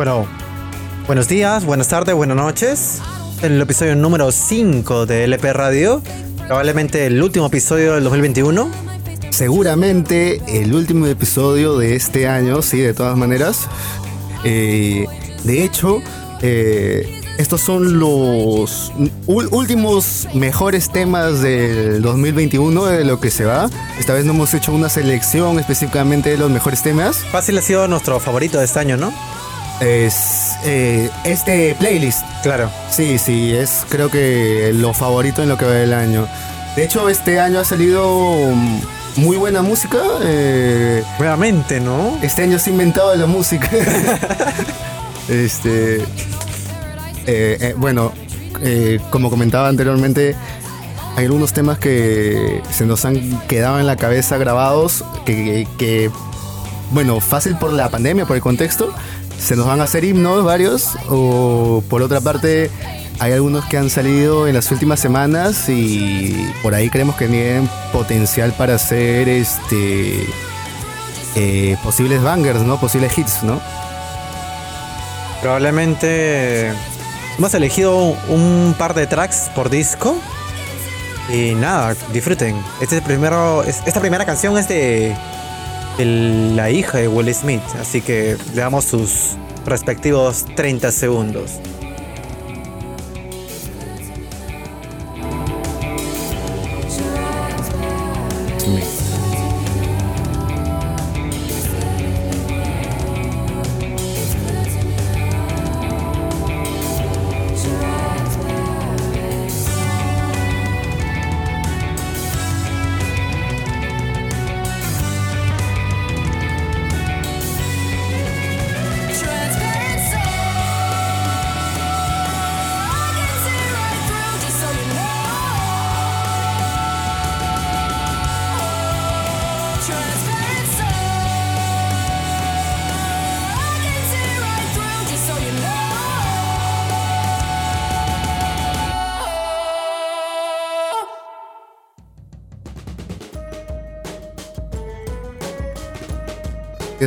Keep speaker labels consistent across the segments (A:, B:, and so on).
A: Bueno, buenos días, buenas tardes, buenas noches. En el episodio número 5 de LP Radio, probablemente el último episodio del 2021.
B: Seguramente el último episodio de este año, sí, de todas maneras. Eh, de hecho, eh, estos son los últimos mejores temas del 2021 de lo que se va. Esta vez no hemos hecho una selección específicamente de los mejores temas.
A: Fácil ha sido nuestro favorito de este año, ¿no?
B: Es eh, este playlist.
A: Claro.
B: Sí, sí, es creo que lo favorito en lo que va del año. De hecho, este año ha salido muy buena música.
A: Eh, Realmente, ¿no?
B: Este año se ha inventado la música. este. Eh, eh, bueno, eh, como comentaba anteriormente, hay algunos temas que se nos han quedado en la cabeza grabados, que, bueno, fácil por la pandemia, por el contexto, se nos van a hacer himnos varios, o por otra parte, hay algunos que han salido en las últimas semanas y por ahí creemos que tienen potencial para ser este posibles bangers, ¿no? Posibles hits, ¿no?
A: Probablemente Hemos elegido un par de tracks por disco. Y nada, disfruten. Este primero, esta primera canción es de, la hija de Will Smith. Así que le damos sus respectivos 30 segundos.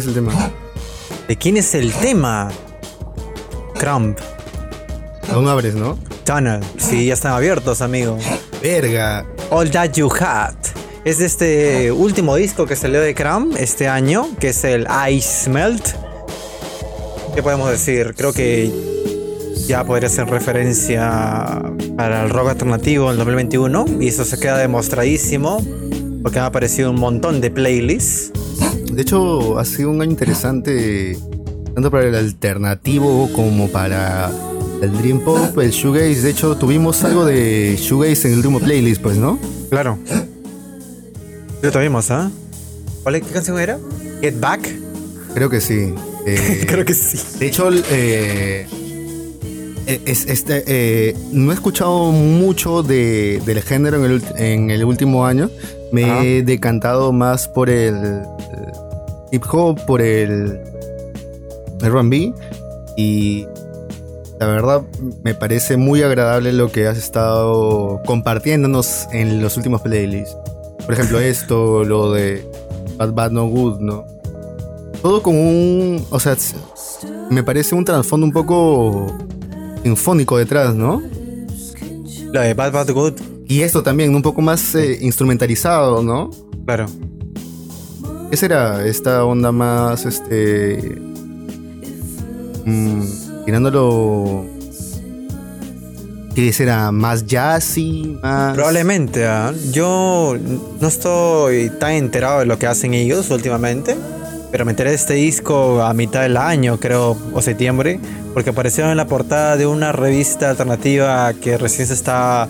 B: Es el tema?
A: ¿De quién es el tema? Crump.
B: Aún abres, ¿no?
A: Tunnel. Sí, ya están abiertos, amigo.
B: Verga.
A: All That You Had. Es de este último disco que salió de Crump este año, que es el Ice Melt. ¿Qué podemos decir? Creo que ya podría ser referencia para el rock alternativo en 2021 y eso se queda demostradísimo porque han aparecido un montón de playlists
B: de hecho, ha sido un año interesante, tanto para el alternativo como para el Dream Pop, el Shoegaze. De hecho, tuvimos algo de Shoegaze en el último playlist, pues, ¿no?
A: Claro. Lo tuvimos, ¿ah? ¿Qué canción era? ¿Get Back?
B: Creo que sí.
A: Eh, Creo que sí.
B: De hecho, eh, este, eh, no he escuchado mucho de, del género en el, en el último año. Me he decantado más por el hip hop, por el RB y la verdad me parece muy agradable lo que has estado compartiéndonos en los últimos playlists. Por ejemplo, esto, lo de Bad Bad No Good, ¿no? Todo con un. O sea, me parece un trasfondo un poco sinfónico detrás, ¿no?
A: La de Bad Bad Good.
B: Y esto también, un poco más eh, instrumentalizado, ¿no?
A: Claro.
B: ¿Qué será esta onda más, este... Mmm. ¿Qué será? ¿Más jazzy? Más...
A: Probablemente. ¿ah? Yo no estoy tan enterado de lo que hacen ellos últimamente. Pero me enteré de este disco a mitad del año, creo, o septiembre, porque apareció en la portada de una revista alternativa que recién se está,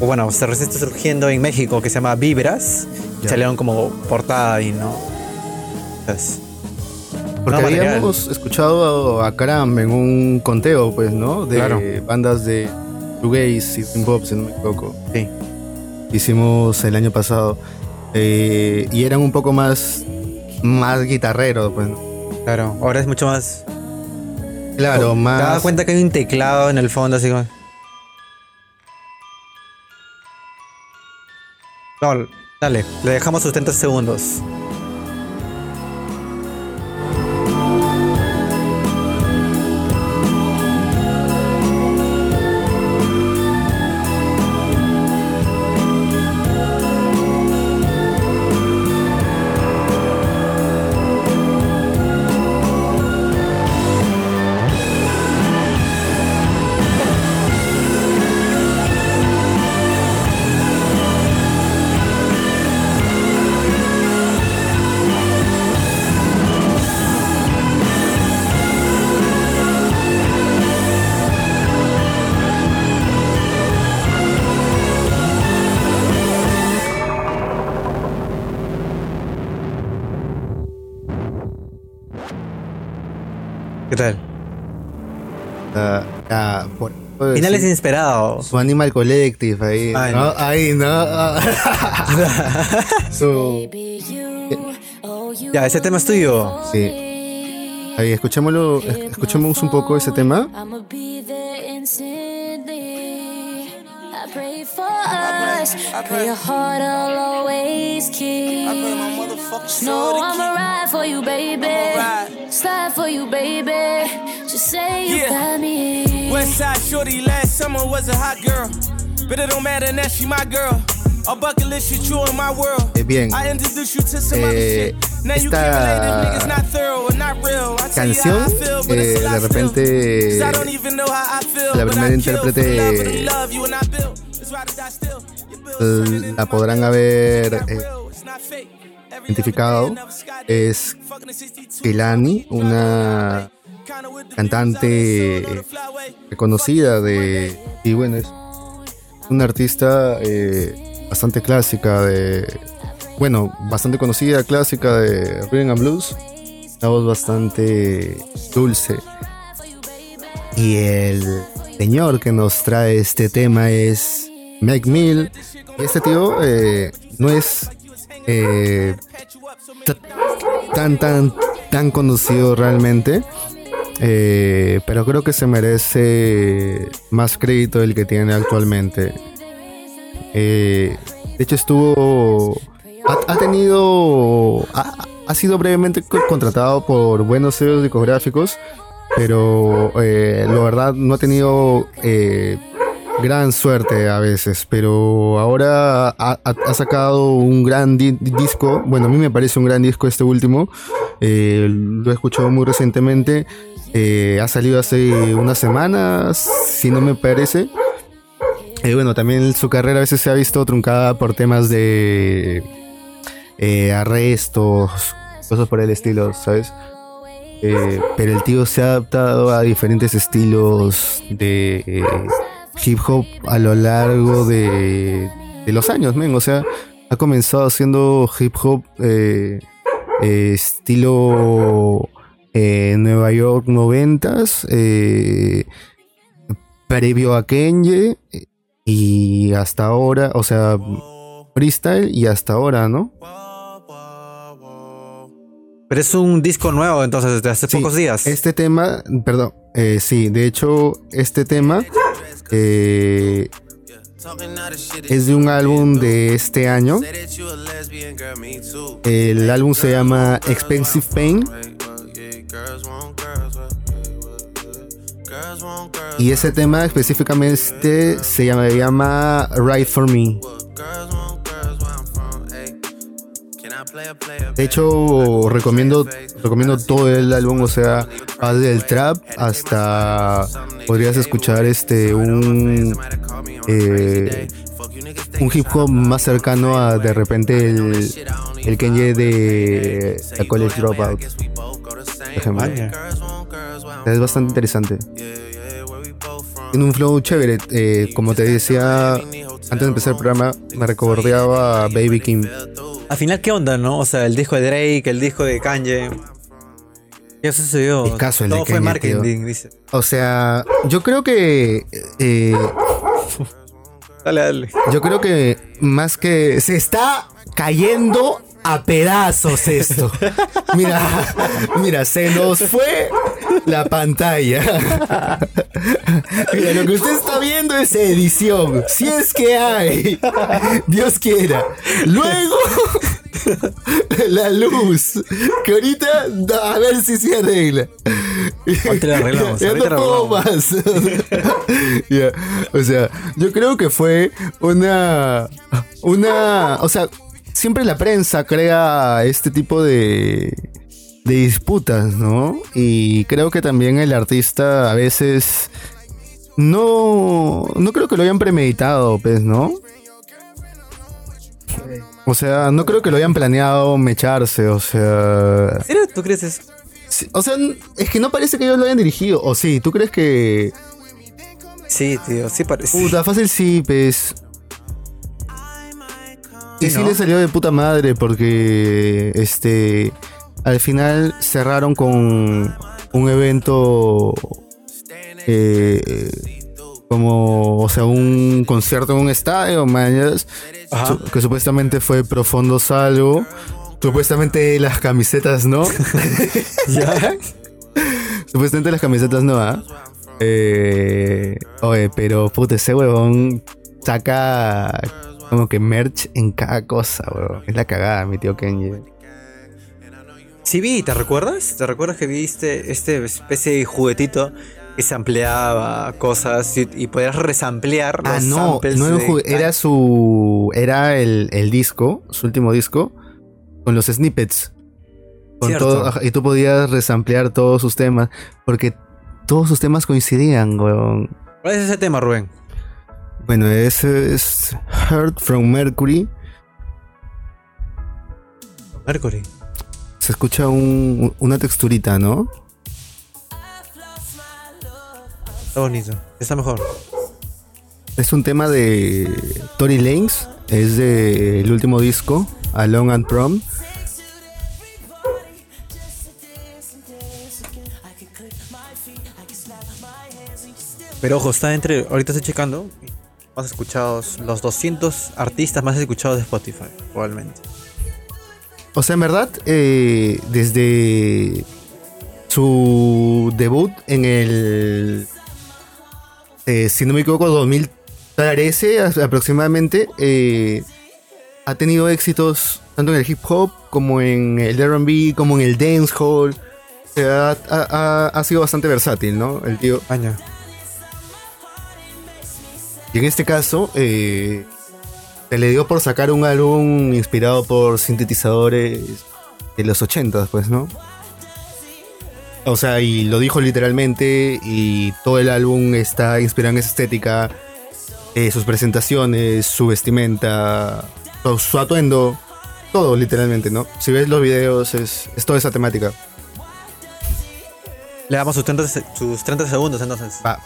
A: o bueno, se recién está surgiendo en México, que se llama Vibras salieron como portada y no.
B: Porque habíamos escuchado a Karam en un conteo, pues, ¿no? De bandas de shoegaze y Dream Pop, si no me equivoco.
A: Sí.
B: Hicimos el año pasado. Eh, y eran un poco más, más guitarreros, pues.
A: Claro, ahora es mucho más.
B: Claro, más.
A: Te das cuenta que hay un teclado en el fondo, así como. No, Dale, le dejamos sus 30 segundos. Finales
B: decir,
A: inesperados.
B: Su Animal Collective ahí.
A: Ay,
B: ¿no?
A: no.
B: Ahí, ¿no? Ah. Su-
A: ya, ese tema es tuyo.
B: sí. Ahí, escuchémoslo, es- escuchemos un poco ese tema.
C: I'ma be there instantly. I pray for us. Pray your heart I'll always keep. No, I'ma ride for you, baby. Slide for you, baby. Just say you
D: Yeah.
C: got me.
D: Westside Shorty last summer was a hot girl. But it don't matter now, she my girl. A bucket list shit you in my world.
B: Eh, bien.
D: I introduce you to some other
B: Eh,
D: shit. Now you
B: esta
D: can't relate if niggas not thorough or not real. I tell you how I
B: canción,
D: feel, but it's a lot
B: de repente,
D: still. 'Cause I don't even know how I feel,
B: la primera intérprete,
D: love you and I built. It's still.
B: La podrán haber eh, identificado es
D: Fucking a 62.
B: Kelani, una cantante reconocida de y bueno es una artista eh, bastante clásica de bueno bastante conocida clásica de rhythm and blues. Una voz bastante dulce. Y el señor que nos trae este tema es Mac Mill. Este tío eh, no es eh, tan tan tan conocido realmente eh, pero creo que se merece más crédito del que tiene actualmente. Eh, de hecho estuvo... Ha, tenido... Ha, sido brevemente co- contratado por buenos sellos discográficos, pero eh, la verdad no ha tenido eh, gran suerte a veces, pero ahora ha, sacado un gran di- disco, bueno, a mí me parece un gran disco este último, eh, lo he escuchado muy recientemente, eh, ha salido hace unas semanas, si no me parece. Eh, bueno, también su carrera a veces se ha visto truncada por temas de eh, arrestos, cosas por el estilo, ¿sabes? Eh, pero el tío se ha adaptado a diferentes estilos de hip hop a lo largo de, de los años, men. O sea, ha comenzado haciendo hip hop estilo eh, Nueva York noventas, eh, previo a Kenye y hasta ahora, o sea, freestyle y hasta ahora, ¿no?
A: Pero es un disco nuevo, entonces, desde hace
B: Sí,
A: pocos días.
B: Este tema, perdón, eh, sí, de hecho, este tema eh, es de un álbum de este año. El álbum se llama Expensive Pain y ese tema específicamente se llama, llama Right for Me. De hecho, recomiendo, recomiendo todo el álbum, o sea, va desde el trap hasta podrías escuchar este un eh, un hip hop más cercano a de repente el, el Kenye de la College Dropout, por ejemplo.
A: Vaya.
B: Es bastante interesante. Tiene un flow chévere, eh, como te decía antes de empezar el programa, me recordeaba a Baby Kim.
A: Al final, ¿qué onda, no? O sea, el disco de Drake, el disco de Kanye. ¿Qué sucedió?
B: Discazo el de
A: Todo fue
B: Kanye,
A: marketing,
B: tío.
A: dice.
B: O sea, yo creo que eh,
A: Dale, dale.
B: Yo creo que más que se está cayendo a pedazos esto. Mira, mira, se nos fue la pantalla. Mira, lo que usted está viendo es edición. Si es que hay. Dios quiera. Luego la luz. Que ahorita a ver si se arregla.
A: Ahorita la arreglamos,
B: Ya
A: ahorita
B: no puedo más. Ya, O sea, yo creo que fue una. Una. O sea, siempre la prensa crea este tipo de. de disputas, ¿no? Y creo que también el artista a veces. No. No creo que lo hayan premeditado, pues, ¿no? O sea, no creo que lo hayan planeado mecharse, o sea.
A: ¿En serio tú crees eso?
B: O sea, es que no parece que ellos lo hayan dirigido. O sí, ¿tú crees que.?
A: Sí, tío, sí parece.
B: Puta, fácil sí, pues. Y
A: Sí,
B: le salió de puta madre porque. Este. Al final cerraron con. un evento eh, como, o sea, un concierto en un estadio, que supuestamente fue Profundo Salvo. Supuestamente las camisetas no. ¿Ya? supuestamente las camisetas no, ¿ah? Eh, oye, pero puta, ese huevón saca como que merch en cada cosa, weón. Es la cagada, mi tío Kenji.
A: Sí vi, ¿te recuerdas? ¿Te recuerdas que viste este especie de juguetito que se ampliaba cosas y, podías resamplear
B: ah, no, no era su era el, disco, su último disco con los snippets. Con todo, y tú podías resamplear todos sus temas porque todos sus temas coincidían, weón.
A: ¿Cuál es ese tema, Rubén?
B: Bueno, ese es Heart from Mercury.
A: Mercury.
B: Se escucha una texturita, ¿no?
A: Está bonito. Está mejor.
B: Es un tema de Tory Lanez. Es del último disco, Alone and Prom.
A: Pero ojo, está entre. Ahorita estoy checando más escuchados, los 200 artistas más escuchados de Spotify, probablemente.
B: O sea, en verdad, eh, desde su debut en el, eh, si no me equivoco, 2013 aproximadamente, eh, ha tenido éxitos tanto en el hip hop como en el RB, como en el dancehall. O ha, ha, sido bastante versátil, ¿no? El tío. Y en este caso, eh, se le dio por sacar un álbum inspirado por sintetizadores de los 80, pues, ¿no? O sea, y lo dijo literalmente, y todo el álbum está inspirado en esa estética, eh, sus presentaciones, su vestimenta, su, atuendo, todo literalmente, ¿no? Si ves los videos, es, es toda esa temática.
A: Le damos sus 30, sus 30 segundos entonces.
B: Va.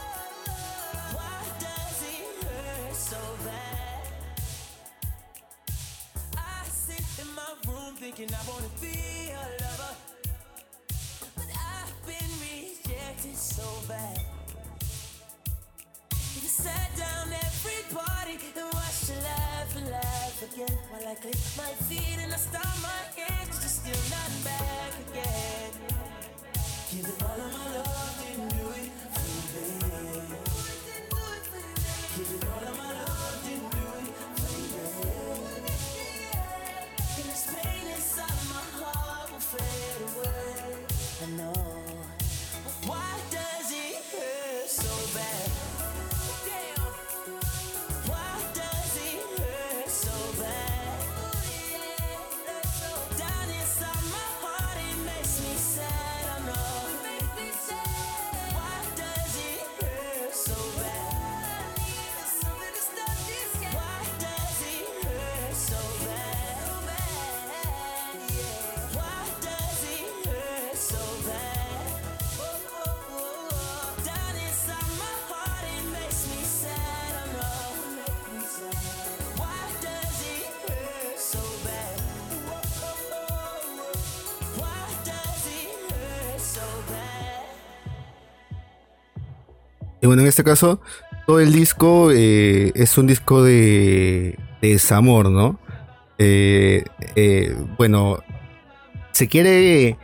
B: Y bueno, en este caso, todo el disco eh, es un disco de, desamor, ¿no? Eh, eh, bueno, se quiere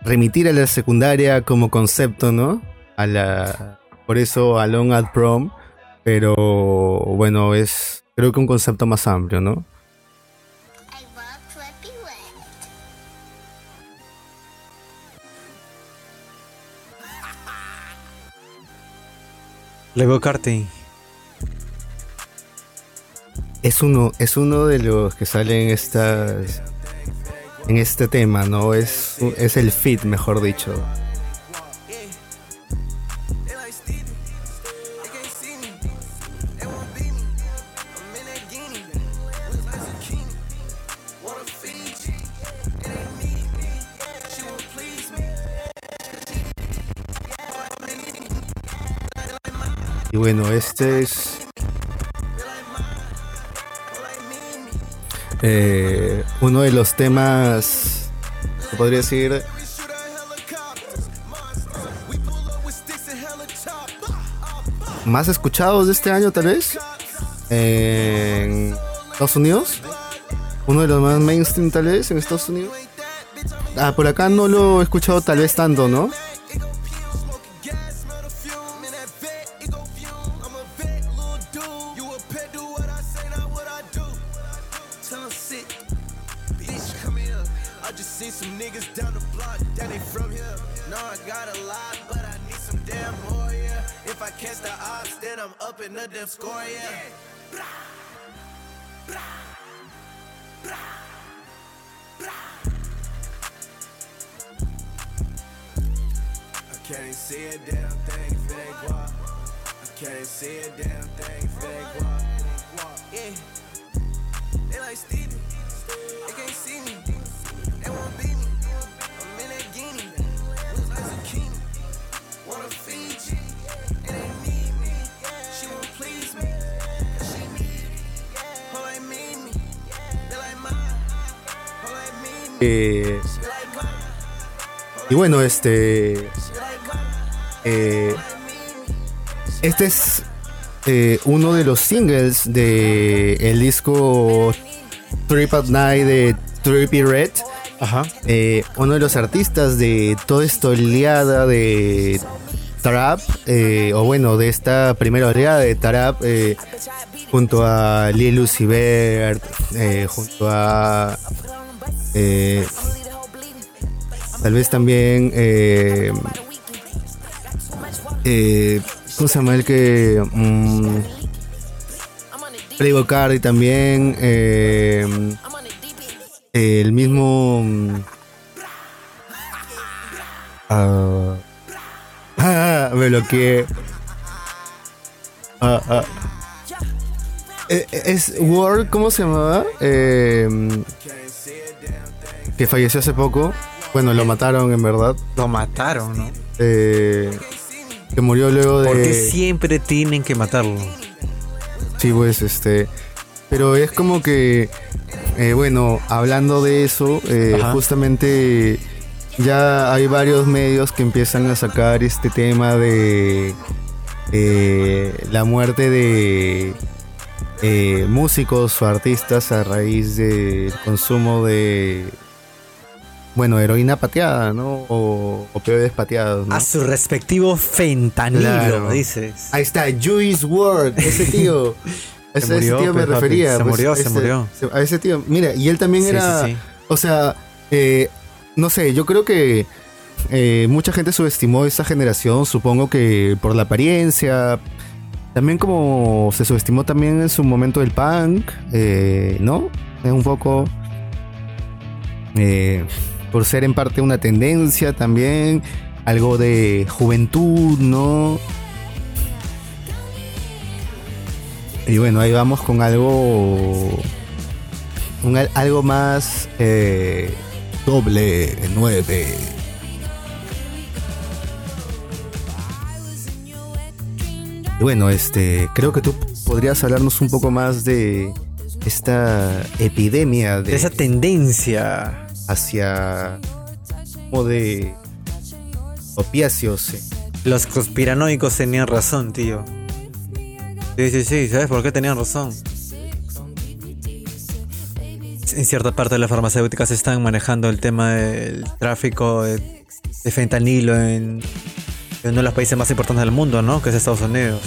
B: remitir a la secundaria como concepto, ¿no? A la, por eso Alone at Prom, pero bueno, es creo que un concepto más amplio, ¿no?
A: Lego karting.
B: Es uno, es uno de los que salen en. En este tema, ¿no? Es, es el fit, mejor dicho. Bueno, este es eh, uno de los temas, podría decir, más escuchados de este año tal vez en Estados Unidos. Uno de los más mainstream tal vez en Estados Unidos. Ah, por acá no lo he escuchado tal vez tanto, ¿no? Bueno, este. eh, este es eh, uno de los singles de el disco Trip at Night de Trippy Red.
A: Ajá.
B: Eh, uno de los artistas de toda esta oleada de trap, eh, o bueno, de esta primera oleada de trap, eh, junto a Lil Uzi Vert, junto a tal vez también eh, eh, ¿cómo se llama el que mm, Playboy Cardi también eh, el mismo mm, ah, me bloqueé Ah, ah. Eh, eh, es Word ¿cómo se llamaba? Eh, que falleció hace poco bueno lo mataron en verdad
A: Lo mataron, ¿no?
B: eh, que murió luego de
A: Porque siempre tienen que matarlo.
B: Sí, pues este. Pero es como que. eh, bueno, hablando de eso, eh, justamente ya hay varios medios que empiezan a sacar este tema de. la muerte de. eh, músicos o artistas a raíz del consumo de. Bueno, heroína pateada, ¿no? O opioides pateados, ¿no?
A: A su respectivo fentanilo,
B: Claro.
A: dices.
B: Ahí está, Juice WRLD, ese tío.
A: Se
B: Ese, tío me
A: pues,
B: refería.
A: se
B: pues,
A: murió, se murió.
B: A ese tío. Mira, y él también
A: Sí,
B: era.
A: sí, sí.
B: O sea, eh, no sé, yo creo que eh, mucha gente subestimó esa generación, supongo que por la apariencia. También como se subestimó también en su momento el punk, eh, ¿no? Es un poco... eh, por ser en parte una tendencia también, algo de juventud, ¿no? Y bueno, ahí vamos con algo. un al- algo más. eh, doble 9. Y bueno, este. Creo que tú podrías hablarnos un poco más de esta epidemia de,
A: De esa tendencia.
B: Hacia. como de. opiáceos. eh.
A: Los conspiranoicos tenían razón, tío. Sí, sí, sí, ¿sabes por qué tenían razón? En cierta parte de las farmacéuticas están manejando el tema del tráfico de, de fentanilo en, en uno de los países más importantes del mundo, ¿no? Que es Estados Unidos.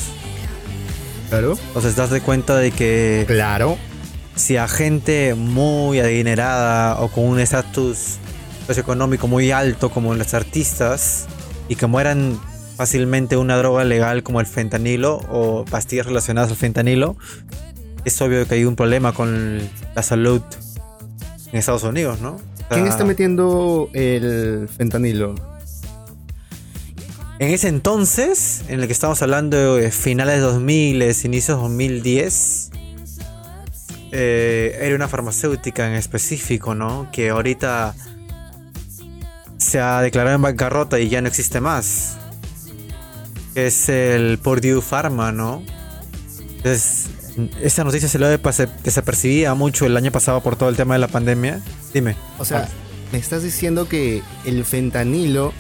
B: Claro.
A: Entonces, das de cuenta de que
B: Claro.
A: Si a gente muy adinerada o con un estatus socioeconómico muy alto como los artistas y que mueran fácilmente una droga legal como el fentanilo o pastillas relacionadas al fentanilo, es obvio que hay un problema con la salud en Estados Unidos, ¿no? O sea,
B: ¿Quién está metiendo el fentanilo?
A: En ese entonces, en el que estamos hablando de finales de 2000, inicios 2010, eh, era una farmacéutica en específico, ¿no? Que ahorita se ha declarado en bancarrota y ya no existe más. Es el Purdue Pharma, ¿no? Entonces, esa noticia se lo desapercibía mucho el año pasado por todo el tema de la pandemia. Dime.
B: O sea, me estás diciendo que el fentanilo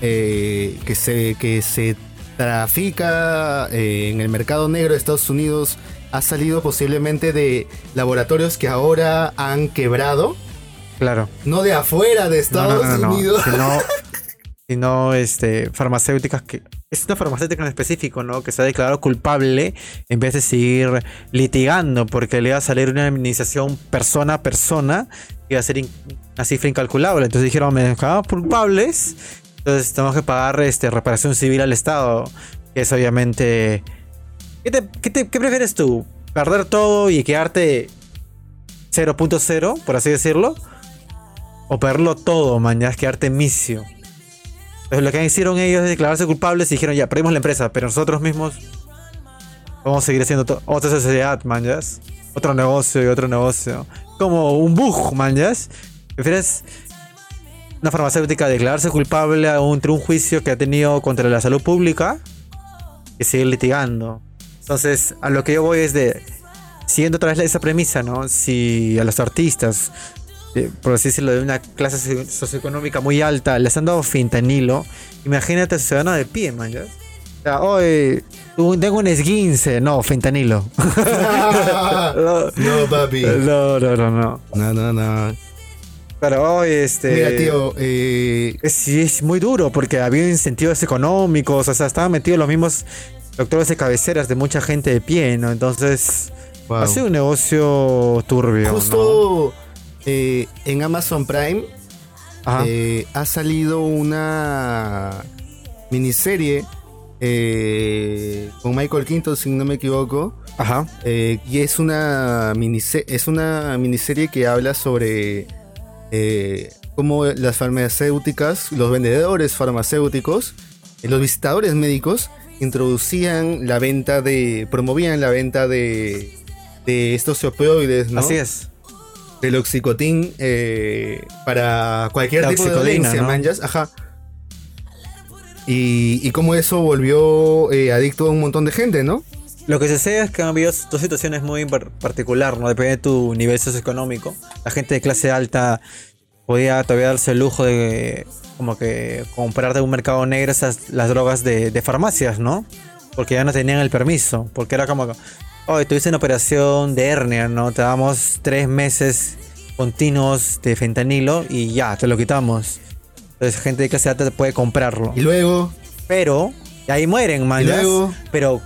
B: eh, que se que se trafica eh, en el mercado negro de Estados Unidos ha salido posiblemente de laboratorios que ahora han quebrado.
A: Claro.
B: No de afuera de Estados Unidos.
A: Sino, sino este, farmacéuticas que. Es una farmacéutica en específico, ¿no? Que se ha declarado culpable en vez de seguir litigando, porque le iba a salir una indemnización persona a persona, y iba a ser una cifra incalculable. Entonces dijeron, me dejamos culpables, entonces tenemos que pagar este, reparación civil al Estado, que es obviamente ¿Qué, prefieres tú? ¿Perder todo y quedarte 0.0, por así decirlo? ¿O perderlo todo, man? Ya quedarte misio. Entonces lo que hicieron ellos es declararse culpables y dijeron, ya, perdimos la empresa, pero nosotros mismos vamos a seguir haciendo otra sociedad, man, Otro negocio y otro negocio. Como un bug, man, ¿Prefieres una farmacéutica declararse culpable entre un juicio que ha tenido contra la salud pública y seguir litigando? Entonces, a lo que yo voy es de, siguiendo otra vez esa premisa, ¿no? Si a los artistas, por así decirlo, de una clase socioeconómica muy alta, les han dado fentanilo, imagínate a ciudadano de pie, man, ¿ya? O sea, hoy tengo un esguince, no, fentanilo.
B: no, papi.
A: No, no, no, no.
B: No, no, no.
A: Pero hoy, este.
B: Mira, tío, eh...
A: Sí, es muy duro porque había incentivos económicos, o sea, estaban metidos los mismos doctores de cabeceras de mucha gente de pie, ¿no? Entonces, ha sido un negocio turbio.
B: Justo eh, en Amazon Prime eh, ha salido una miniserie eh, con Michael Quinto, si no me equivoco.
A: Ajá.
B: y es una, es una miniserie que habla sobre cómo las farmacéuticas, los vendedores farmacéuticos, los visitadores médicos, introducían la venta de. promovían la venta de. de estos opioides, ¿no?
A: Así es.
B: Del oxicotín eh, para cualquier tipo de dolencia, manjas. Ajá. Y, y cómo eso volvió eh, adicto a un montón de gente, ¿no?
A: Lo que se sé es que han habido dos situaciones muy particular, ¿no? Depende de tu nivel socioeconómico. La gente de clase alta podía todavía darse el lujo de como que comprar de un mercado negro esas las drogas de, de, farmacias, ¿no? Porque ya no tenían el permiso, porque era como, oye, tuviste una operación de hernia, ¿no? Te damos tres meses continuos de fentanilo y ya, te lo quitamos. Entonces gente de clase alta puede comprarlo.
B: Y luego...
A: Pero, ahí mueren, man. Pero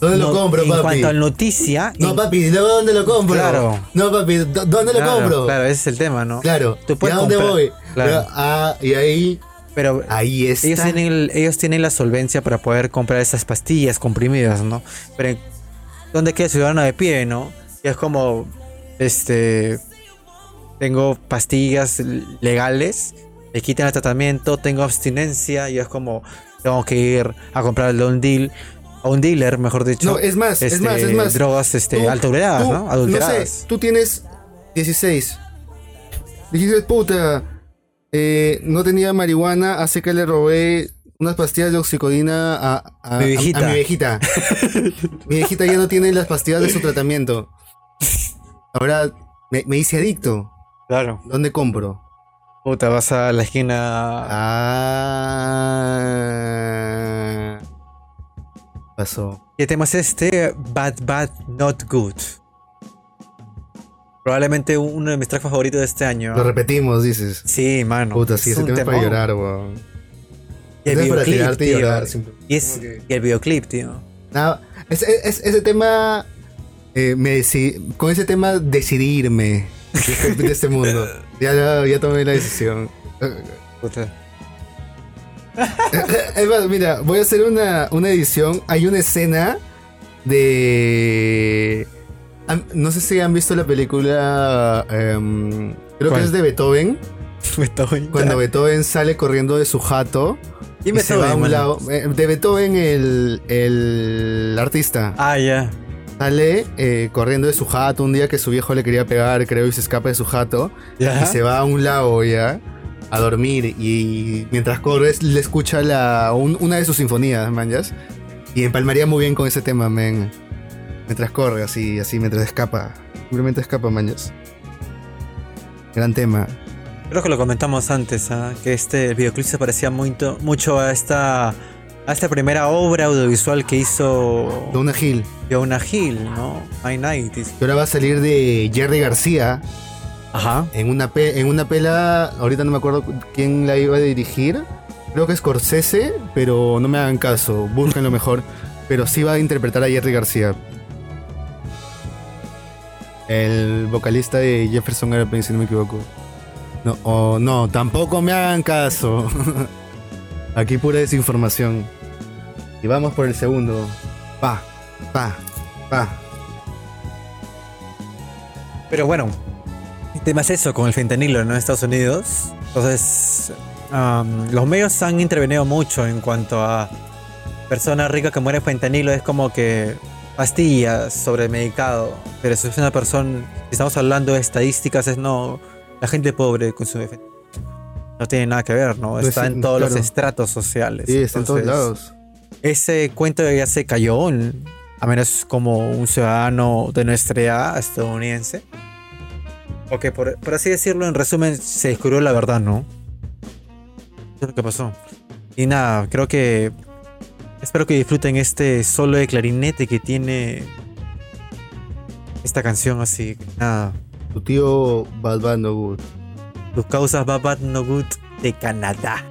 B: ¿Dónde lo compro, papi?
A: En cuanto a noticia.
B: No, papi, ¿dónde lo compro? Claro. No, papi, ¿dónde lo compro?
A: Claro, ese es el tema, ¿no?
B: Claro. ¿Y a dónde voy? Claro. ah, y ahí.
A: Pero
B: ahí está.
A: Ellos tienen, ellos tienen la solvencia para poder comprar esas pastillas comprimidas, ¿no? Pero ¿dónde queda el ciudadano de pie, no? Y es como, este, tengo pastillas legales, me quitan el tratamiento, tengo abstinencia y es como, tengo que ir a comprar el Don Deal a un dealer, mejor dicho.
B: No, es más, es más, es
A: este,
B: más.
A: Drogas este, ¿no? Adulteradas.
B: No sé, tú tienes 16. Dijiste, puta, eh, no tenía marihuana, así que le robé unas pastillas de oxicodina a,
A: mi viejita.
B: mi viejita. mi viejita ya no tiene las pastillas de su tratamiento. Ahora me, me hice adicto.
A: Claro.
B: ¿Dónde compro?
A: Puta, vas a la esquina.
B: Ah pasó.
A: ¿Qué tema es este? Bad, Bad, Not Good. Probablemente uno de mis tracks favoritos de este año.
B: Lo repetimos, dices.
A: Sí, mano.
B: Puta, sí, ese tema es para llorar, weón.
A: Y el videoclip, tío. y, es, y, el videoclip, tío.
B: No, ese tema... Eh, me con ese tema decidirme de, de este mundo. Ya, ya, ya tomé la decisión. Puta. Mira, voy a hacer una, edición. Hay una escena de. No sé si han visto la película. Em, creo que es de Beethoven.
A: Beethoven.
B: Cuando Beethoven sale corriendo de su jato. Y, se va a un lado. Eh, de Beethoven, el, el artista.
A: Ah, ya.
B: Sale eh, corriendo de su jato un día que su viejo le quería pegar, creo, y se escapa de su jato. Y se va a un lago ya a dormir y mientras corres le escucha la, una de sus sinfonías, manjas. Y empalmaría muy bien con ese tema, men. Mientras corre, así, así, mientras escapa. Simplemente escapa, manjas. Gran tema.
A: Creo que lo comentamos antes, ¿ah? que este videoclip se parecía mucho a esta a esta primera obra audiovisual que hizo
B: Donna Hill.
A: Jonah Hill, ¿no? My Night.
B: Que ahora va a salir de Jerry García
A: Ajá.
B: en una, pe- en una pela, ahorita no me acuerdo quién la iba a dirigir. Creo que es Scorsese, pero no me hagan caso, búsquenlo mejor. Pero sí va a interpretar a Jerry García. El vocalista de Jefferson Airplane, si no me equivoco. No, o no, tampoco me hagan caso. Aquí pura desinformación. Y vamos por el segundo. Pa, pa, pa.
A: Pero bueno, tema es eso con el fentanilo ¿no? en Estados Unidos. Entonces, am, los medios han intervenido mucho en cuanto a personas ricas que mueren fentanilo. Es como que pastillas sobre medicado. Pero si es una persona, si estamos hablando de estadísticas, es no, la gente pobre consume fentanilo. No tiene nada que ver, ¿no?
B: Pues
A: Está en todos los
B: claro.
A: estratos sociales.
B: Sí, está en todos lados.
A: ese cuento ya se cayó, a menos como un ciudadano de nuestra edad estadounidense. O que por, por así decirlo, en resumen, se descubrió la verdad, ¿no? Eso es lo que pasó. Y nada, creo que. Espero que disfruten este solo de clarinete que tiene esta canción, así que nada.
B: Tu tío Bad Bad No Good.
A: Tus causas Bad Bad No Good de Canadá.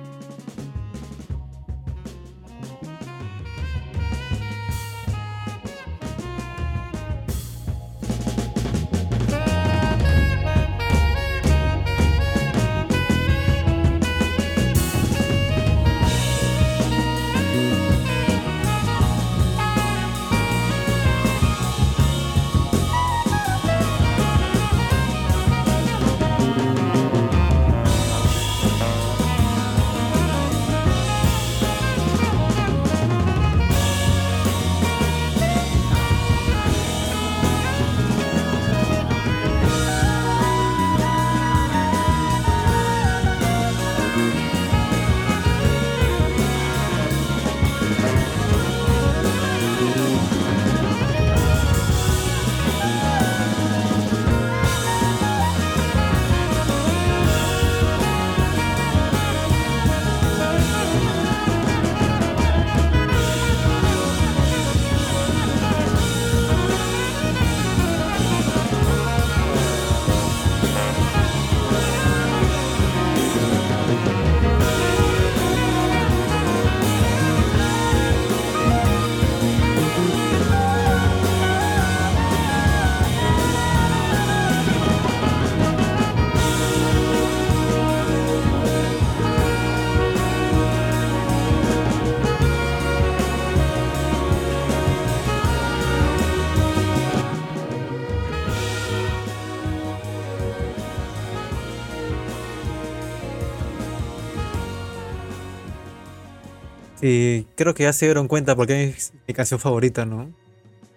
A: Sí, creo que ya se dieron cuenta porque es mi canción favorita, ¿no?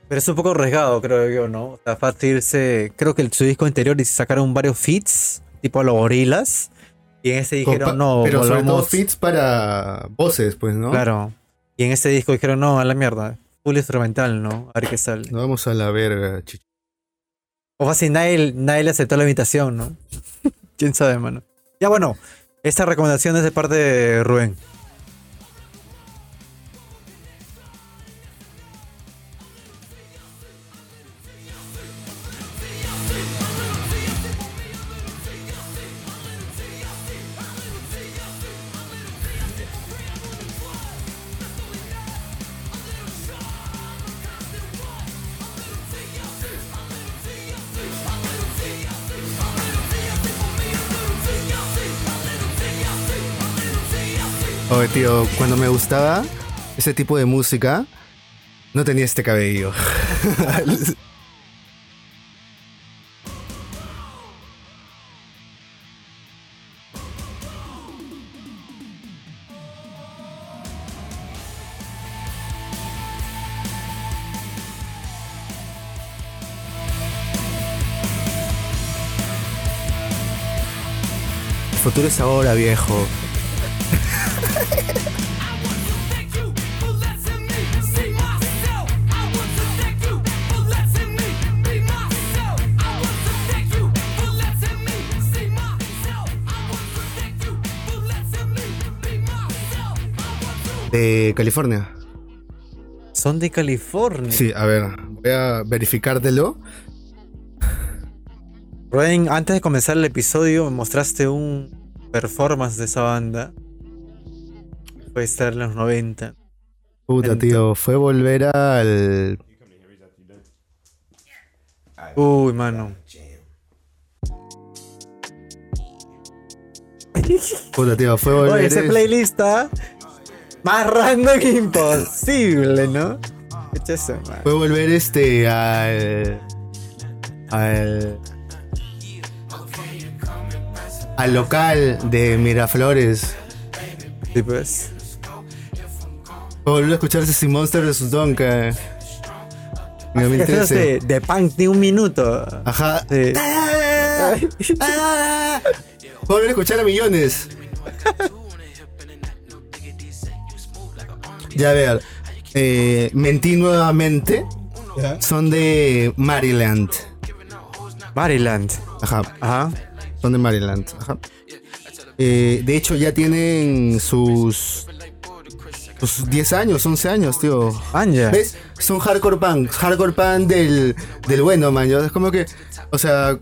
A: Pero es un poco arriesgado, creo yo, ¿no? O sea, fácil irse. Creo que el, su disco anterior y sacaron varios feats, tipo a los gorilas. Y en ese dijeron,
B: Compa-
A: no,
B: pero sobre todo
A: volvamos.
B: fits para voces, pues, ¿no?
A: Claro. Y en ese disco dijeron, no, a la mierda. Full instrumental, ¿no? A ver qué sale.
B: No vamos a la verga, chicho.
A: O fácil, nadie, nadie le aceptó la invitación, ¿no? Quién sabe, mano. Ya bueno, esta recomendación es de parte de Rubén.
B: Tío, cuando me gustaba ese tipo de música, no tenía este cabello. El futuro es ahora, viejo. De California.
A: Son de California.
B: Sí, a ver, voy a verificártelo.
A: Rubén, antes de comenzar el episodio, me mostraste un performance de esa banda. Puede estar en los 90.
B: Puta, tío, fue volver al.
A: Uy, mano.
B: Puta, tío, fue volver.
A: Oye, ese
B: es-
A: playlist más random que imposible, ¿no? Eso.
B: Fue volver este al. al. al local de Miraflores.
A: Sí, pues.
B: Volver a escuchar ese Monster de. En
A: Esos
B: 2013.
A: de, de punk de un minuto.
B: Ajá.
A: Sí.
B: ¡Ah! ¡Ah! A escuchar a millones. Ya a ver. eh, mentí nuevamente. Son de Maryland.
A: Maryland.
B: Ajá.
A: Ajá.
B: Son de Maryland. Ajá. Eh, de hecho, ya tienen sus. Sus 10 años, 11 años, tío.
A: Anja.
B: ¿Ves? Son hardcore punk. Hardcore punk del, del bueno, man. Yo- Es como que. O sea.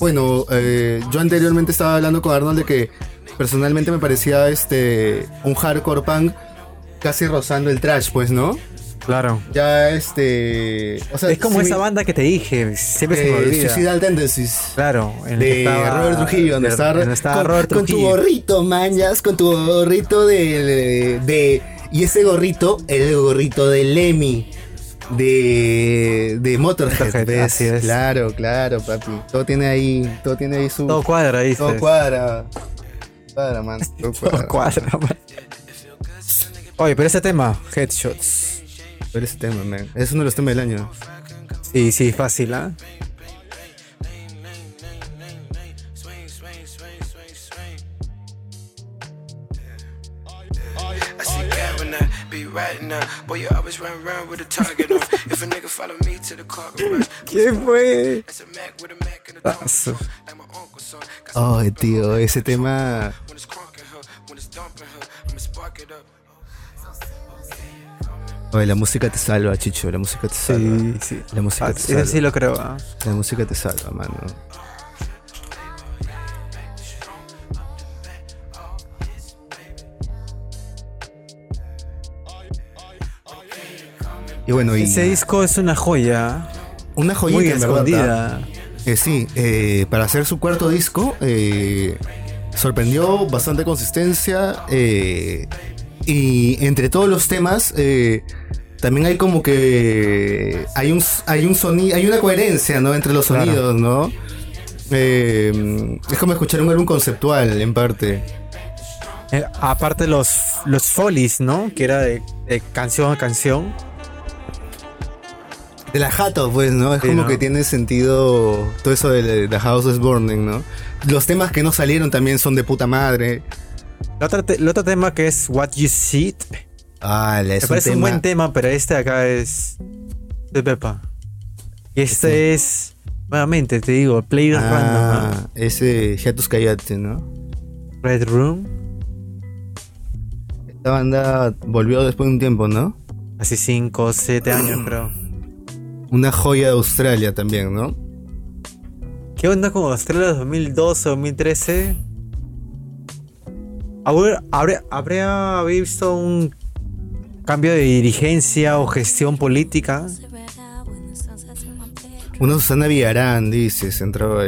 B: Bueno, eh, yo anteriormente estaba hablando con Arnold de que personalmente me parecía este. Un hardcore punk casi rozando el trash, pues, ¿no?
A: Claro.
B: Ya este. O sea,
A: Es como esa
B: mi-
A: banda que te dije. Siempre se me
B: eh,
A: olvida.
B: Suicidal Tendencies.
A: Claro. en
B: de
A: estaba-
B: Robert Trujillo, donde
A: de-
B: estaba,
A: donde estaba
B: con,
A: Robert
B: con tu gorrito, mañas, con tu gorrito de, de- y ese gorrito, el gorrito de Lemmy de de Motorhead,
A: Motorhead,
B: ¿ves?
A: así es.
B: Claro, claro, papi. Todo tiene ahí, todo tiene ahí su
A: Todo cuadra, dices.
B: todo cuadra. Cuadra, man. Todo
A: Todo
B: cuadra.
A: cuadra, man. Oye, pero ese tema, Headshots.
B: Pero ese tema, man. Es uno de los temas del año.
A: Sí, sí, fácil, ¿ah?
E: Garage,
A: ¿Qué fue? Paso.
B: Ay, tío, ese tema. Oye, la música te salva, Chicho, la música te salva.
A: Sí, sí.
B: La música
A: Ah,
B: te salva.
A: sí lo creo, ¿ah?
B: La música te salva, mano. Y bueno, y
A: Ese disco es una joya.
B: una joyita
A: Muy escondida.
B: Eh, sí, eh, para hacer su cuarto disco, eh, sorprendió bastante consistencia. eh, y entre todos los temas, eh, también hay como que. Hay un, hay un sonido, hay una coherencia, ¿no? Entre los
A: Claro.
B: sonidos, ¿no? Eh, es como escuchar un álbum conceptual, en parte.
A: Eh, aparte los, los folies, ¿no? Que era de, de canción a canción.
B: De la jato, pues, ¿no? Es
A: Sí,
B: como
A: ¿no?
B: que tiene sentido todo eso de The House is Burning, ¿no? Los temas que no salieron también son de puta madre.
A: El otro, te- el otro tema que es What You See,
B: Ah, es
A: me parece un buen tema, pero este de acá es de Pepa. Y este es, nuevamente te digo, Play Random,
B: Ah,
A: ¿no?
B: ese Hiatus Kayate, ¿no?
A: Red Room.
B: Esta banda volvió después de un tiempo, ¿no?
A: Hace 5 o 7 años, creo.
B: Una joya de Australia también, ¿no?
A: ¿Qué onda con Australia 2012 2013? ¿Habría, habría, visto un cambio de dirigencia o gestión política?
B: Una Susana Villarán, dices, entró.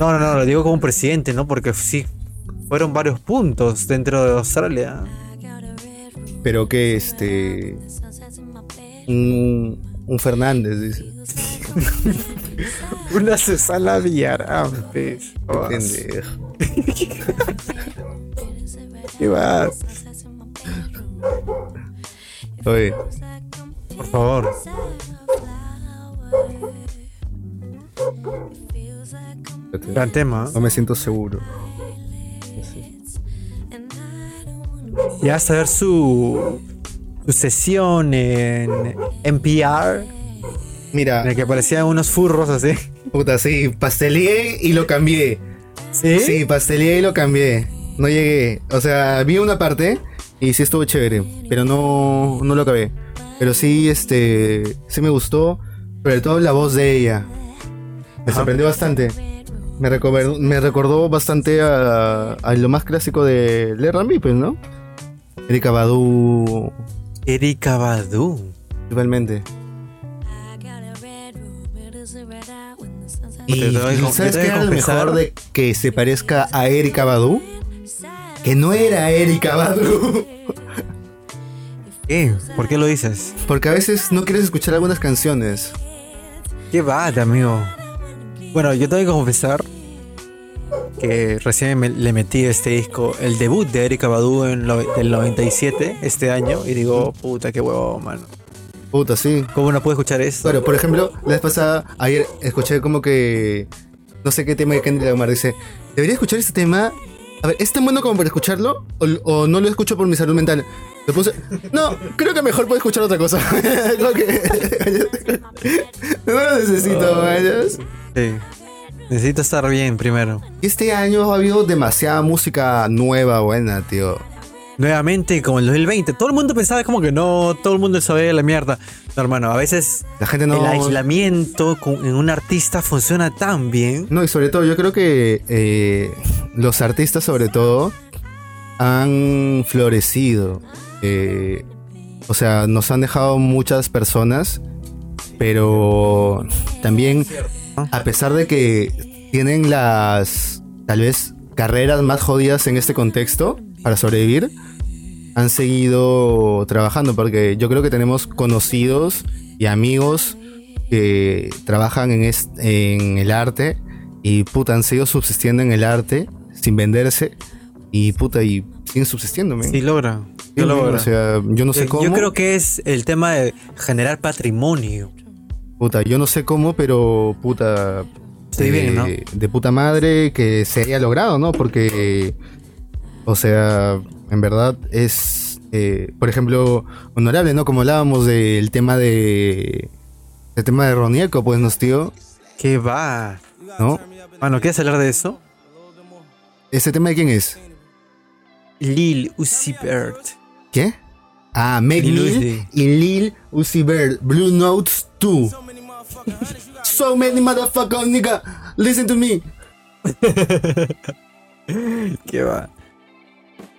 A: No, no, no, lo digo como presidente, ¿no? Porque sí, fueron varios puntos dentro de Australia.
B: Pero que este. Un, un Fernández, dice.
A: Una Susana Villarán, pues. ¿Qué más?
B: Oye,
A: Por favor. Gran tema.
B: no me siento seguro.
A: Ya hasta ver su, su sesión en NPR,
B: Mira,
A: en el que aparecían unos furros así.
B: puta, sí, pasteleé y lo cambié.
A: ¿Sí?
B: Sí, pasteleé y lo cambié. No llegué. O sea, vi una parte Y sí estuvo chévere, pero no, no lo acabé. Pero sí, este, sí me gustó, sobre todo la voz de ella. Me sorprendió bastante. Me recordó, me recordó bastante a, a lo más clásico de Le Rami, pues, ¿no? Erika Badu,
A: Erika Badu.
B: principalmente. Y, ¿sabes qué era lo mejor de que se parezca a Erika Badu? Que no era Erika Badu.
A: ¿Qué? ¿Por qué lo dices?
B: Porque a veces no quieres escuchar algunas canciones.
A: ¿Qué va, amigo? Bueno, yo tengo que confesar que recién me- le metí este disco, el debut de Erika Badu en lo, del 97, este año, y digo, puta, qué huevo, mano.
B: Puta, sí.
A: ¿Cómo no puedo escuchar esto?
B: Bueno, por ejemplo, la vez pasada, ayer escuché como que. No sé qué tema de Kendrick Lamar. Dice: Debería escuchar este tema. A ver, ¿es tan bueno como para escucharlo? ¿O, o no lo escucho por mi salud mental? Le puse. No, creo que mejor puedo escuchar otra cosa. Como que- no lo necesito, vayas.
A: Sí. Necesito estar bien primero.
B: Este año ha habido demasiada música nueva, buena, tío.
A: Nuevamente, como el 2020, todo el mundo pensaba como que no, todo el mundo sabía la mierda. No, hermano, a veces
B: La gente no.
A: el aislamiento con- en un artista funciona tan bien.
B: No, y sobre todo, yo creo que eh, los artistas, sobre todo, han florecido. Eh, o sea, nos han dejado muchas personas, pero también, a pesar de que tienen las, tal vez, carreras más jodidas en este contexto para sobrevivir, han seguido trabajando, porque yo creo que tenemos conocidos y amigos que trabajan en, en el arte y puta, han seguido subsistiendo en el arte sin venderse y puta, y siguen subsistiendo, men.
A: Sí logra. Sí
B: Sí, men,
A: logra.
B: O sea, yo no sé
A: Yo-
B: cómo.
A: Yo creo que es el tema de generar patrimonio.
B: Puta, yo no sé cómo, pero puta.
A: Estoy bien, ¿no?
B: De puta madre que se haya logrado, ¿no? Porque. O sea, en verdad es. eh, por ejemplo, honorable, ¿no? Como hablábamos del tema de. El tema de Ronieco, pues, nos tío,
A: ¿Qué va?
B: ¿no?
A: Mano, ¿quieres hablar de eso?
B: ¿Ese tema de quién es?
A: Lil Uzi Vert.
B: ¿Qué? Ah, Meg
A: Lil
B: y Lil Uzi Vert, Blue Notes 2. So many motherfuckers, nigga. Listen to me.
A: ¿Qué va?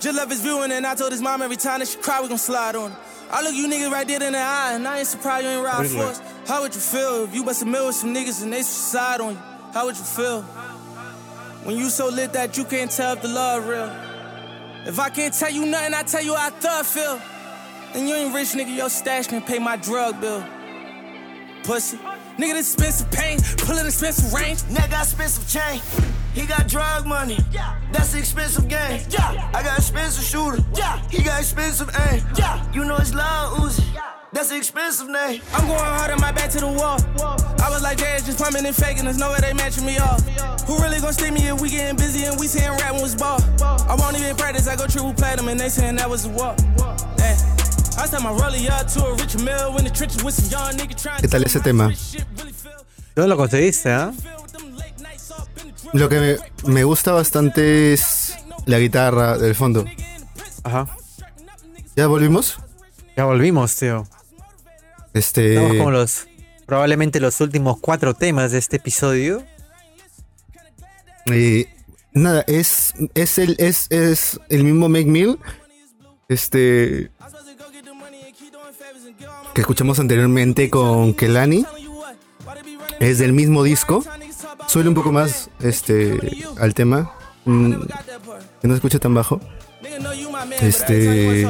D: Just love his viewing, and I told his mom every time that she cry, we gon' slide on her. I look you niggas right dead in the eye, and I ain't surprised you ain't ride for us. How would you feel if you bust a mill with some niggas and they suicide on you? How would you feel? When you so lit that you can't tell if the love real. If I can't tell you nothing, I tell you how I thought feel. Then you ain't rich, nigga, your stash can pay my drug bill. Pussy. Nigga, this expensive pain, pulling expensive range.
F: Nigga got some chain. He got drug money. That's an expensive game. Yeah. I got expensive shooter. Yeah. He got expensive aim. Yeah. You know it's loud Uzi. That's an expensive name.
D: I'm going hard on my back to the wall. I was like, Dad, just pumping and faking. There's no way they matching me off. Who really gonna stick me if we getting busy and we saying rap when was ball? I won't even practice. I go triple platinum and they saying that was a walk. Eh. I sent my rollie up to a rich mill in the trenches with some young nigga trying
B: ¿Qué tal ese tema?
A: Todo lo conseguiste, ¿ah?
B: Lo que me, me gusta bastante es la guitarra del fondo.
A: Ajá.
B: ¿Ya volvimos?
A: Ya volvimos, tío.
B: Este.
A: Estamos como los. Probablemente los últimos cuatro temas de este episodio.
B: eh, nada, es, es, el, es, es el mismo Make Mill. Este. Que escuchamos anteriormente con Kelani. Es del mismo disco. Suele un poco más este al tema. mm, que no se escucha tan bajo. Este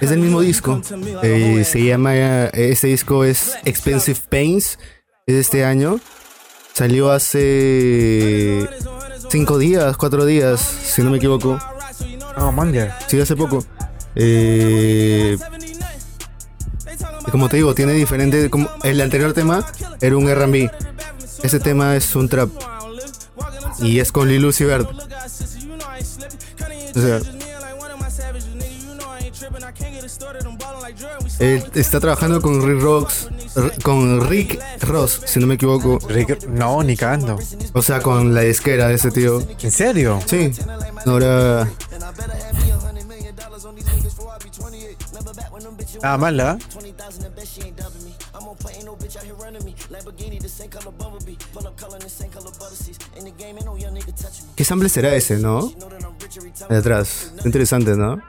B: es del mismo disco. Eh, se llama este disco es Expensive Pains. Es de este año. Salió hace cinco días, cuatro días, si no me equivoco.
A: Oh, manga.
B: Sí, hace poco. Eh, como te digo, tiene diferente. Como el anterior tema era un RB. Este tema es un trap. Y es con Lil Uzi Vert. O sea, él está trabajando con Rick Ross, con Rick Ross, si no me equivoco.
A: Rick- no, ni cagando.
B: O sea, con la disquera de ese tío.
A: ¿En serio?
B: Sí. Ahora,
A: Ah, mala.
B: ¿Qué sample será ese, no? De atrás. Interesante, ¿no?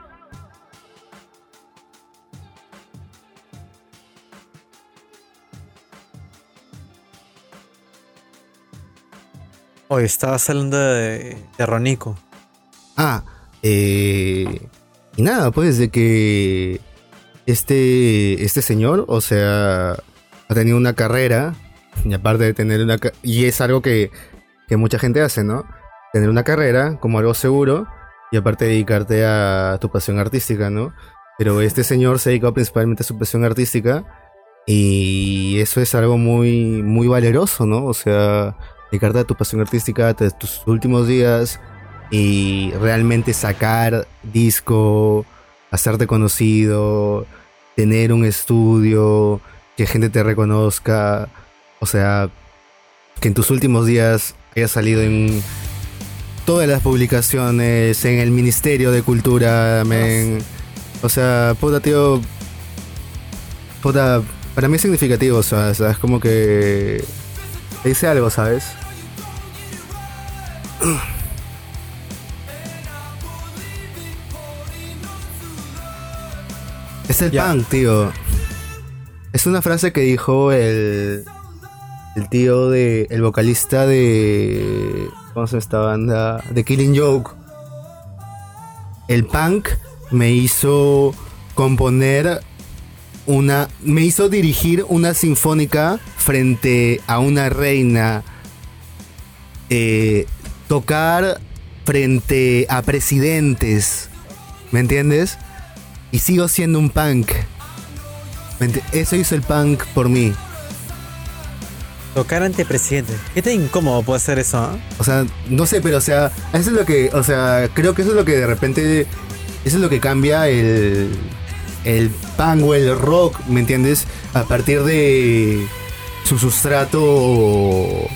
A: Hoy estaba hablando de, de Ronico.
B: Ah, eh, y nada, pues de que este, este señor, o sea, ha tenido una carrera, y aparte de tener una... Y es algo que, que mucha gente hace, ¿no? Tener una carrera como algo seguro y aparte dedicarte a tu pasión artística, ¿no? Pero este señor se ha dedicado principalmente a su pasión artística y eso es algo muy, muy valeroso, ¿no? O sea, dedicarte a tu pasión artística hasta tus últimos días y realmente sacar disco, hacerte conocido, tener un estudio, que gente te reconozca, o sea, que en tus últimos días haya salido en todas las publicaciones, en el Ministerio de Cultura, men. O sea, puta tío, puta, para mí es significativo, o sea, es como que te dice algo, ¿sabes? Es el
A: Ya.
B: punk, tío. Es una frase que dijo el, el tío de. el vocalista de. ¿Cómo se llama esta banda? De Killing Joke. El punk me hizo componer una. me hizo dirigir una sinfónica frente a una reina. Eh, tocar frente a presidentes. ¿Me entiendes? Y sigo siendo un punk. ¿Me enti- Eso hizo el punk por mí.
A: Tocar ante presidente. ¿Qué tan incómodo puede ser eso? ah?
B: O sea, no sé, pero o sea, eso es lo que, o sea, creo que eso es lo que de repente, eso es lo que cambia el, el punk o el rock, ¿me entiendes? A partir de su sustrato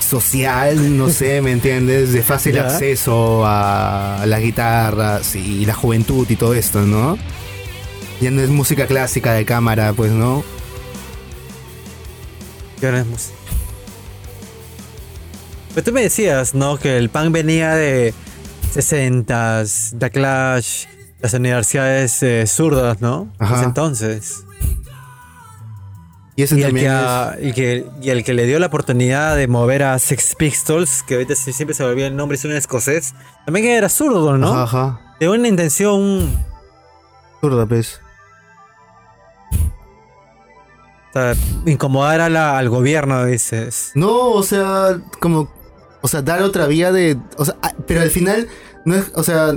B: social, no sé, ¿me entiendes? De fácil acceso a las guitarras y la juventud y todo esto, ¿no? Ya no es música clásica de cámara, pues, ¿no?
A: Y ahora es música. Pero tú me decías, ¿no? Que el punk venía de 60s, The Clash, las universidades eh, zurdas, ¿no?
B: Ajá.
A: Entonces.
B: Y
A: el, que,
B: es-
A: a- y, que, y el que le dio la oportunidad de mover a Sex Pistols, que ahorita siempre se me olvida el nombre, es un escocés, también era zurdo, ¿no?
B: Ajá, ajá.
A: De una intención
B: Zurda, pues.
A: O sea, incomodar a la- al gobierno, dices.
B: No, o sea, como, o sea, dar otra vía de, o sea, ah, pero al final, no es, o sea,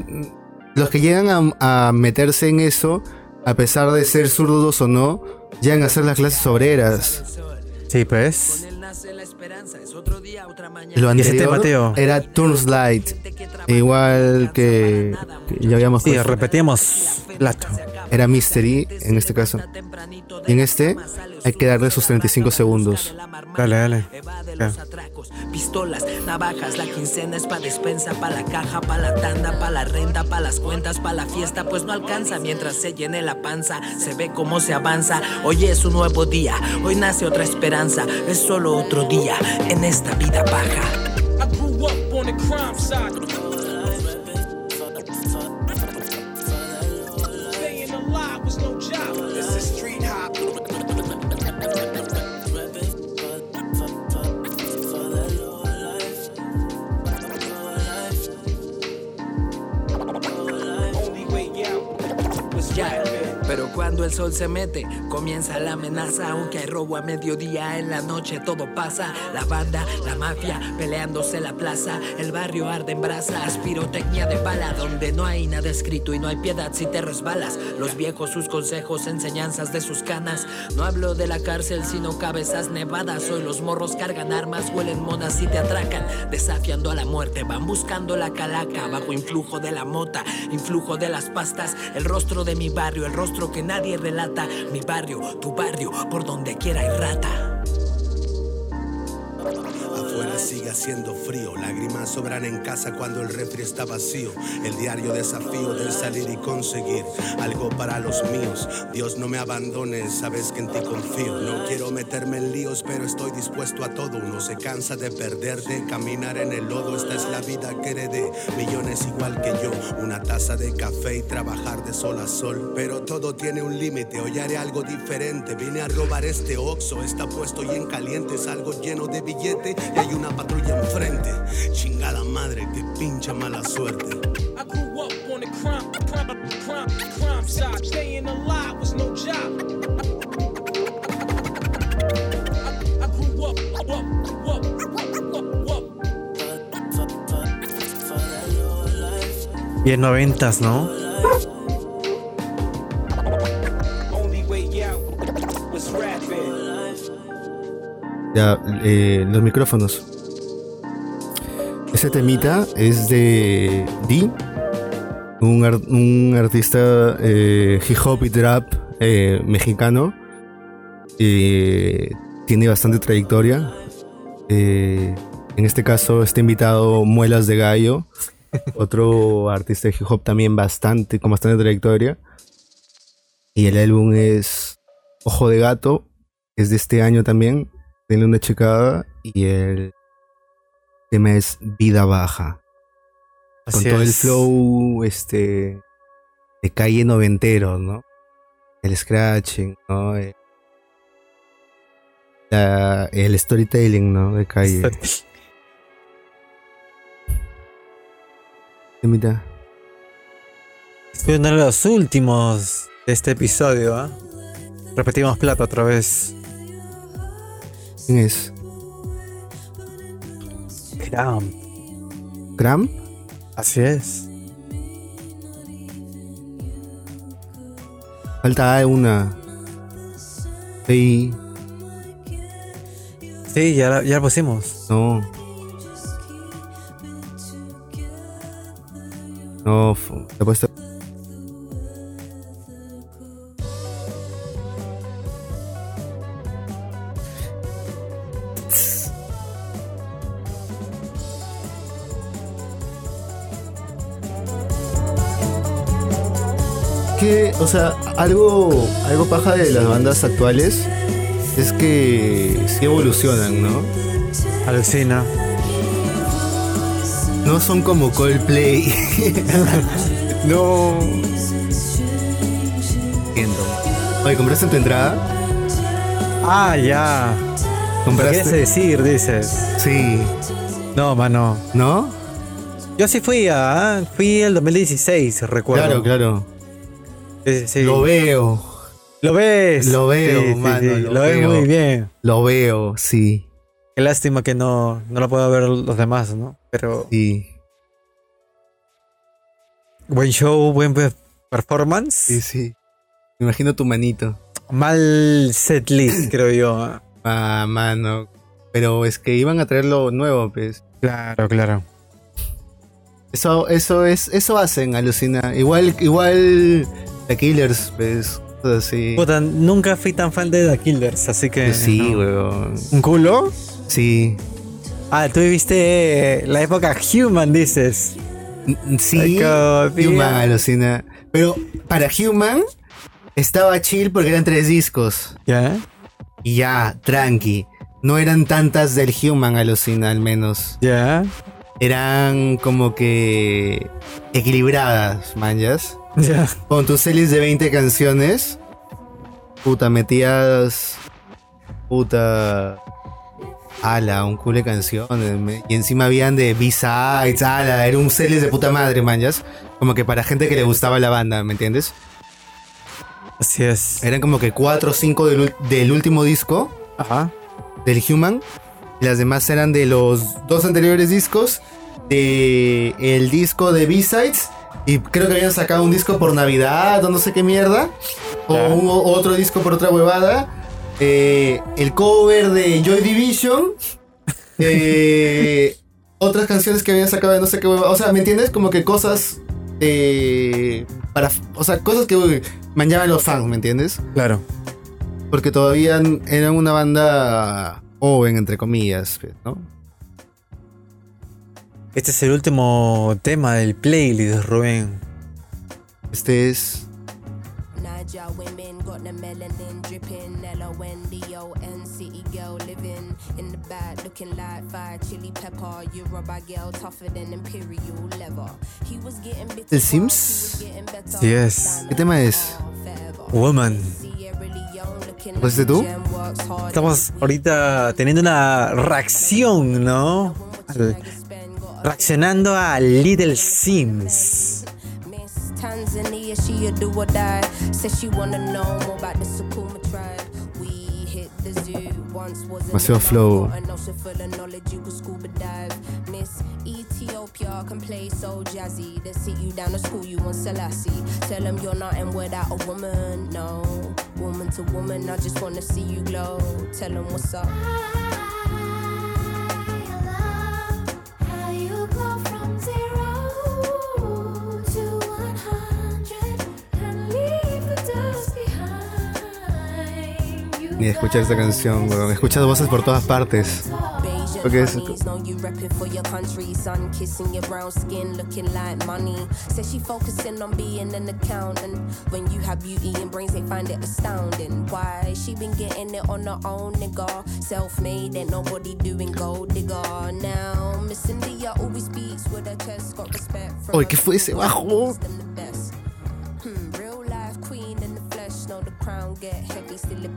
B: los que llegan a, a meterse en eso, a pesar de ser zurdos o no, llegan a hacer las clases obreras.
A: Sí, pues.
B: Lo
A: ¿Y ese tema,
B: anterior
A: tío?
B: era Turnslide, igual que, que ya habíamos
A: Sí,
B: puesto.
A: repetimos plato.
B: era Mystery en este caso. Y en este hay que darle sus 35 segundos.
A: Dale, dale.
G: Pistolas, navajas, la quincena es pa' despensa, pa' la caja, pa' la tanda, pa' la renta, pa' las cuentas, pa' la fiesta, pues no alcanza mientras se llene la panza, se ve cómo se avanza, hoy es un nuevo día, hoy nace otra esperanza, es solo otro día en esta vida baja. Cuando el sol se mete, comienza la amenaza. Aunque hay robo a mediodía, en la noche todo pasa. La banda, la mafia, peleándose la plaza. El barrio arde en brasas, pirotecnia de bala. Donde no hay nada escrito y no hay piedad si te resbalas. Los viejos, sus consejos, enseñanzas de sus canas. No hablo de la cárcel, sino cabezas nevadas. Hoy los morros cargan armas, huelen monas y te atracan. Desafiando a la muerte, van buscando la calaca. Bajo influjo de la mota, influjo de las pastas. El rostro de mi barrio, el rostro que nadie relata. Mi barrio, tu barrio, por donde quiera hay rata.
H: Sigue haciendo frío, lágrimas sobran en casa cuando el refri está vacío. El diario desafío de salir y conseguir algo para los míos. Dios no me abandones, sabes que en ti confío. No quiero meterme en líos, pero estoy dispuesto a todo. Uno se cansa de perder, de caminar en el lodo. Esta es la vida que heredé, millones igual que yo. Una taza de café y trabajar de sol a sol. Pero todo tiene un límite, hoy haré algo diferente. Vine a robar este oxo, está puesto y en caliente. Es algo lleno de billete y hay una patrulla enfrente. Chingada madre, que pincha mala suerte.
D: I grew up on the crime, crime, crime, crime side. Staying alive was no job. I, I grew up, up, up, up, up,
A: Y en noventas, ¿no?
D: Only way out was rapping.
B: Ya, eh, los micrófonos. Ese temita es de D, un, ar- un artista eh, hip hop y trap eh, mexicano. Eh, tiene bastante trayectoria. Eh, en este caso está invitado Muelas de Gallo, otro artista de hip hop también bastante, con bastante trayectoria. Y el álbum es Ojo de Gato, es de este año también. Denle una checada y el tema es Vida Baja. Con todo el flow este de calle noventero, ¿no? El scratching, ¿no? Eh, la- el storytelling, ¿no? De calle. Temita.
A: Fue uno de los últimos de este episodio, ¿ah? Repetimos plato otra vez.
B: ¿Quién es?
A: Cram.
B: ¿Cram?
A: Así es.
B: Falta una. Sí,
A: Sí, ya, la- ya la pusimos.
B: no. No, te he puesto. O sea, algo, algo paja de las bandas actuales es que sí evolucionan, ¿no?
A: Alucina.
B: No son como Coldplay. no. Entiendo. Oye, ¿compraste tu entrada?
A: Ah, ya. ¿Qué
B: ¿Compraste?
A: quieres decir? Dices.
B: Sí.
A: No, mano.
B: ¿No?
A: Yo sí fui a. Fui el 2016, recuerdo.
B: Claro, claro.
A: Sí, sí, sí.
B: Lo veo.
A: ¿Lo ves?
B: Lo veo,
A: Sí,
B: mano, lo
A: Lo, ves
B: veo.
A: muy bien.
B: Lo veo, sí.
A: Qué lástima que no, no lo puedo ver los demás, ¿no? Pero
B: Sí.
A: buen show, buen pe- performance.
B: Sí, sí. Me imagino tu manito.
A: Mal setlist, creo yo.
B: Ah, mano. Pero es que iban a traer lo nuevo, pues.
A: Claro, claro.
B: Eso, eso es, eso hacen, alucina. Igual, igual The Killers, pues. así.
A: Puta, nunca fui tan fan de The Killers, así que.
B: sí,
A: no.
B: weón.
A: ¿Un culo?
B: Sí.
A: Ah, tú viviste la época Human, dices.
B: Sí, Human alucina. Pero para Human estaba chill porque eran tres discos.
A: ¿Ya?
B: Y ya, tranqui. No eran tantas del Human alucina al menos.
A: ¿Ya?
B: Eran como que equilibradas, manjas.
A: ¿Ya?
B: Con tus series de 20 canciones, puta, metías. Puta. Ala, un culo de canciones. Y encima habían de B-sides, ala, era un series de puta madre, manjas. Como que para gente que le gustaba la banda, ¿me entiendes?
A: Así es.
B: Eran como que cuatro o cinco del, ul- del último disco,
A: Ajá.
B: del Human. Y las demás eran de los dos anteriores discos. De el disco de B-Sides. Y creo que habían sacado un disco por Navidad o no sé qué mierda. O un- otro disco por otra huevada. Eh, el cover de Joy Division. Eh, otras canciones que habían sacado de no sé qué huevada. O sea, ¿me entiendes? Como que cosas. eh, para, o sea, cosas que manchaban los fans, ¿me entiendes?
A: Claro.
B: Porque todavía eran una banda joven, entre comillas, ¿no?
A: Este es el último tema del playlist, Rubén.
B: Este es. ¿El Sims?
A: Sí es.
B: ¿Qué tema es?
A: Woman.
B: ¿Lo hiciste tú?
A: Estamos ahorita teniendo una reacción, ¿no? Al- reaccionando a Little Sims.
C: Miss Tanzania, she a do or die. Says she wanna know more about the Sukuma tribe. We hit the zoo once was
B: Demasiado flow.
C: An ocean full of knowledge, you could scuba dive. Miss Ethiopia can play so jazzy. They sit you down to school, you want Selassie. Tell them you're nothing without a woman. No, woman to woman, I just wanna see you glow. Tell them what's up.
B: Ni escuchar esta canción, weón. He escuchado voces por todas partes.
C: Respect from
B: Oye, ¿qué fue ese bajo?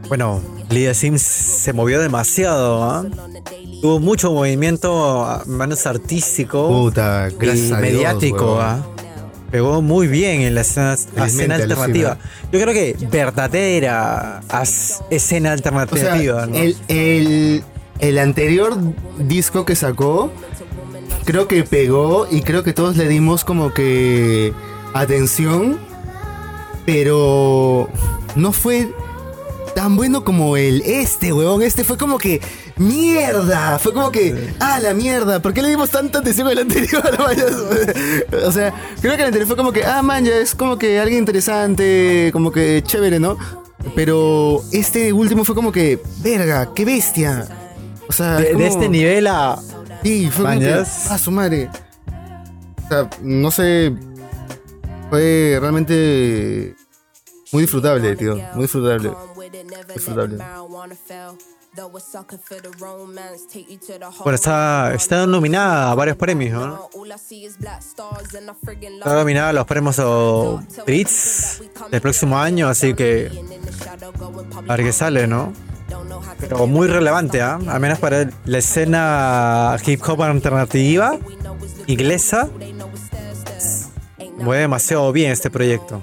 A: Bueno, Little Sims se movió demasiado, ¿ah? Tuvo mucho movimiento, menos artístico
B: Puta,
A: y
B: a Dios,
A: mediático,
B: weón.
A: ¿ah? Pegó muy bien en la escena, alternativa. Yo creo que verdadera escena
B: O
A: alternativa.
B: sea,
A: ¿no?
B: el, el, el anterior disco que sacó, creo que pegó y creo que todos le dimos como que atención, pero no fue tan bueno como el este, huevón. Este fue como que mierda, fue como que ah la mierda. ¿Por qué le dimos tanta atención al anterior? O sea, creo que el anterior fue como que ah man, ya es como que alguien interesante, como que chévere, ¿no? Pero este último fue como que verga, qué bestia. O sea,
A: de,
B: es
A: de
B: como-
A: este nivel a.
B: Sí, fue como que, ah, su madre. O sea, no sé. Fue realmente muy disfrutable, tío. Muy disfrutable. Disfrutable.
A: Bueno, está, está nominada a varios premios, ¿no? Está nominada a los premios o Brits del próximo año, así que a ver qué sale, ¿no? Pero muy relevante, ¿ah? Al menos para la escena hip hop alternativa inglesa. Mueve demasiado bien este proyecto.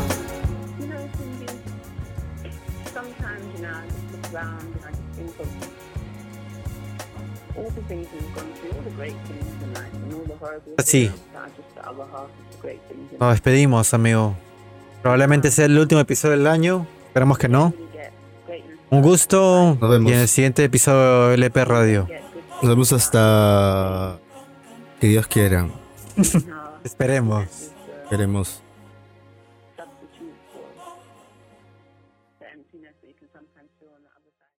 I: around and I just think of all the things we've gone through, all the great things in life and all the horrible
A: Sí.
I: things that are just the other half of the great things in
A: Nos
I: life.
A: despedimos, amigo. Probablemente sea el último episodio del año. Esperemos que no.
I: You get greatness,
A: Un gusto.
B: Nos vemos.
A: Y en el siguiente episodio de LP Radio.
I: get good
B: Nos vemos hasta que Dios quiera.
A: Esperemos.
B: Queremos.